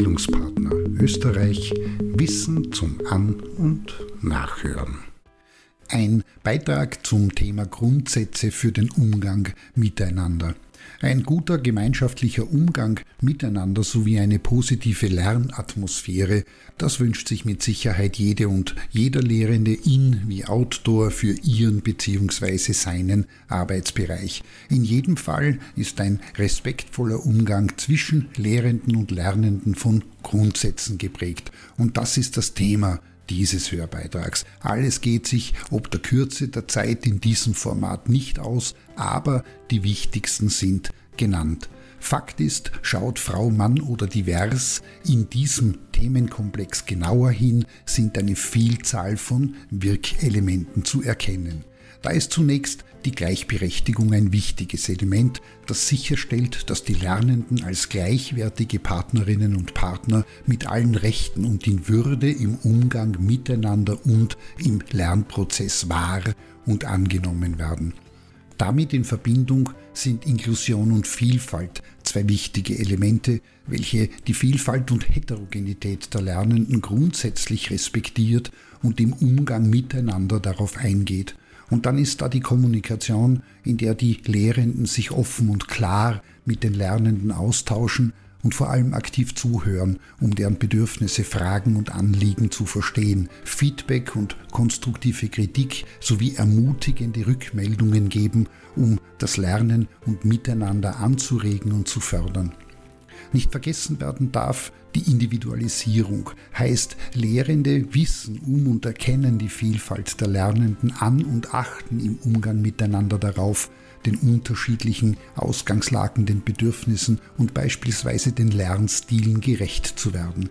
Bildungspartner Österreich Wissen zum An- und Nachhören. Ein Beitrag zum Thema Grundsätze für den Umgang miteinander. Ein guter gemeinschaftlicher Umgang miteinander sowie eine positive Lernatmosphäre, das wünscht sich mit Sicherheit jede und jeder Lehrende in wie outdoor für ihren bzw. seinen Arbeitsbereich. In jedem Fall ist ein respektvoller Umgang zwischen Lehrenden und Lernenden von Grundsätzen geprägt. Und das ist das Thema dieses Hörbeitrags. Alles geht sich ob der Kürze der Zeit in diesem Format nicht aus, aber die wichtigsten sind genannt. Fakt ist, schaut Frau, Mann oder divers in diesem Themenkomplex genauer hin, sind eine Vielzahl von Wirkelementen zu erkennen. Da ist zunächst die Gleichberechtigung ein wichtiges Element, das sicherstellt, dass die Lernenden als gleichwertige Partnerinnen und Partner mit allen Rechten und in Würde im Umgang miteinander und im Lernprozess wahr und angenommen werden. Damit in Verbindung sind Inklusion und Vielfalt zwei wichtige Elemente, welche die Vielfalt und Heterogenität der Lernenden grundsätzlich respektiert und im Umgang miteinander darauf eingeht und dann ist da die Kommunikation, in der die Lehrenden sich offen und klar mit den Lernenden austauschen und vor allem aktiv zuhören, um deren Bedürfnisse, Fragen und Anliegen zu verstehen, Feedback und konstruktive Kritik sowie ermutigende Rückmeldungen geben, um das Lernen und Miteinander anzuregen und zu fördern. Nicht vergessen werden darf, die Individualisierung heißt, Lehrende wissen um und erkennen die Vielfalt der Lernenden an und achten im Umgang miteinander darauf, den unterschiedlichen Ausgangslagen, den Bedürfnissen und beispielsweise den Lernstilen gerecht zu werden.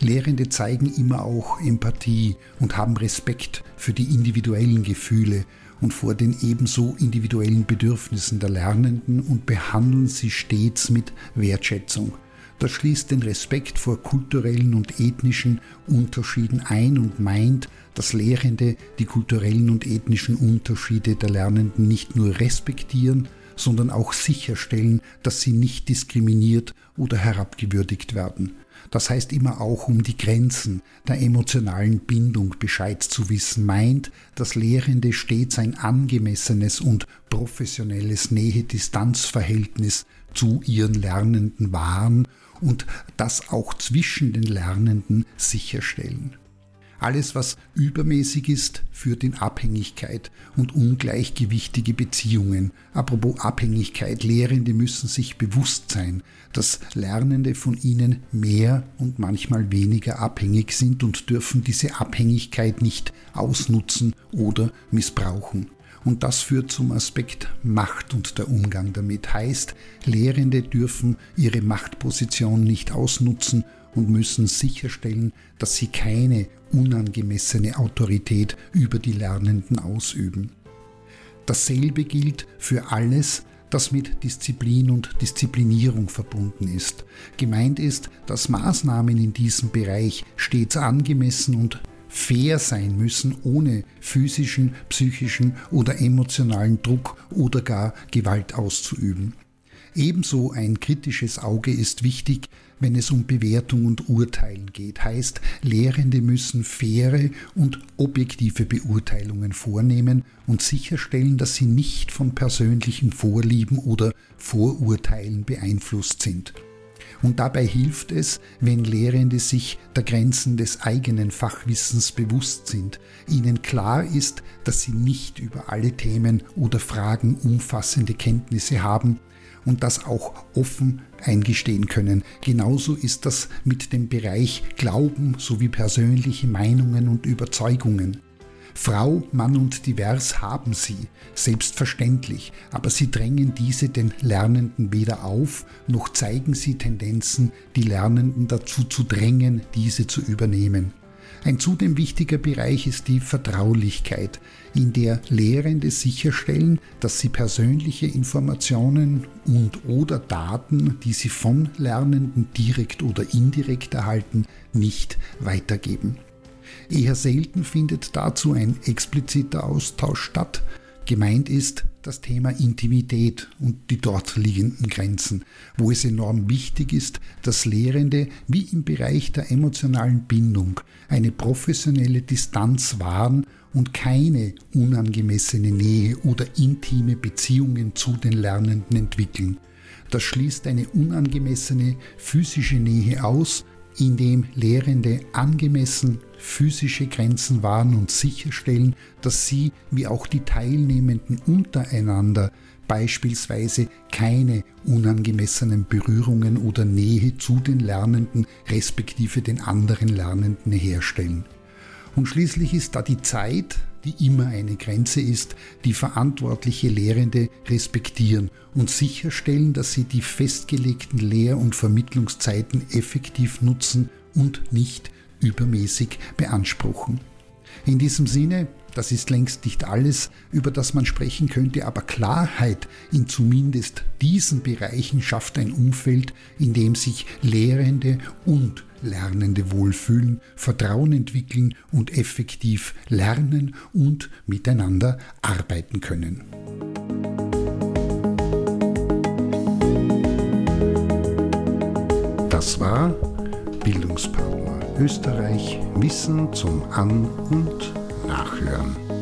Lehrende zeigen immer auch Empathie und haben Respekt für die individuellen Gefühle und vor den ebenso individuellen Bedürfnissen der Lernenden und behandeln sie stets mit Wertschätzung. Das schließt den Respekt vor kulturellen und ethnischen Unterschieden ein und meint, dass Lehrende die kulturellen und ethnischen Unterschiede der Lernenden nicht nur respektieren, sondern auch sicherstellen, dass sie nicht diskriminiert oder herabgewürdigt werden. Das heißt immer auch um die Grenzen der emotionalen Bindung Bescheid zu wissen, meint, dass Lehrende stets ein angemessenes und professionelles Nähe-Distanz-Verhältnis zu ihren Lernenden wahren und das auch zwischen den Lernenden sicherstellen. Alles, was übermäßig ist, führt in Abhängigkeit und ungleichgewichtige Beziehungen. Apropos Abhängigkeit, Lehrende müssen sich bewusst sein, dass Lernende von ihnen mehr und manchmal weniger abhängig sind und dürfen diese Abhängigkeit nicht ausnutzen oder missbrauchen. Und das führt zum Aspekt Macht und der Umgang damit. Heißt, Lehrende dürfen ihre Machtposition nicht ausnutzen und müssen sicherstellen, dass sie keine unangemessene Autorität über die Lernenden ausüben. Dasselbe gilt für alles, das mit Disziplin und Disziplinierung verbunden ist. Gemeint ist, dass Maßnahmen in diesem Bereich stets angemessen und fair sein müssen, ohne physischen, psychischen oder emotionalen Druck oder gar Gewalt auszuüben. Ebenso ein kritisches Auge ist wichtig, wenn es um Bewertung und Urteilen geht. Heißt, Lehrende müssen faire und objektive Beurteilungen vornehmen und sicherstellen, dass sie nicht von persönlichen Vorlieben oder Vorurteilen beeinflusst sind. Und dabei hilft es, wenn Lehrende sich der Grenzen des eigenen Fachwissens bewusst sind, ihnen klar ist, dass sie nicht über alle Themen oder Fragen umfassende Kenntnisse haben und das auch offen eingestehen können. Genauso ist das mit dem Bereich Glauben sowie persönliche Meinungen und Überzeugungen. Frau, Mann und divers haben sie, selbstverständlich, aber sie drängen diese den Lernenden weder auf, noch zeigen sie Tendenzen, die Lernenden dazu zu drängen, diese zu übernehmen. Ein zudem wichtiger Bereich ist die Vertraulichkeit, in der Lehrende sicherstellen, dass sie persönliche Informationen und oder Daten, die sie von Lernenden direkt oder indirekt erhalten, nicht weitergeben. Eher selten findet dazu ein expliziter Austausch statt. Gemeint ist das Thema Intimität und die dort liegenden Grenzen, wo es enorm wichtig ist, dass Lehrende wie im Bereich der emotionalen Bindung eine professionelle Distanz wahren und keine unangemessene Nähe oder intime Beziehungen zu den Lernenden entwickeln. Das schließt eine unangemessene physische Nähe aus, indem Lehrende angemessen physische Grenzen wahren und sicherstellen, dass sie wie auch die Teilnehmenden untereinander beispielsweise keine unangemessenen Berührungen oder Nähe zu den Lernenden respektive den anderen Lernenden herstellen. Und schließlich ist da die Zeit, die immer eine Grenze ist, die verantwortliche Lehrende respektieren und sicherstellen, dass sie die festgelegten Lehr- und Vermittlungszeiten effektiv nutzen und nicht übermäßig beanspruchen. In diesem Sinne, das ist längst nicht alles, über das man sprechen könnte, aber Klarheit in zumindest diesen Bereichen schafft ein Umfeld, in dem sich Lehrende und Lernende wohlfühlen, Vertrauen entwickeln und effektiv lernen und miteinander arbeiten können. Das war Bildungspartner Österreich Wissen zum An- und Nachhören.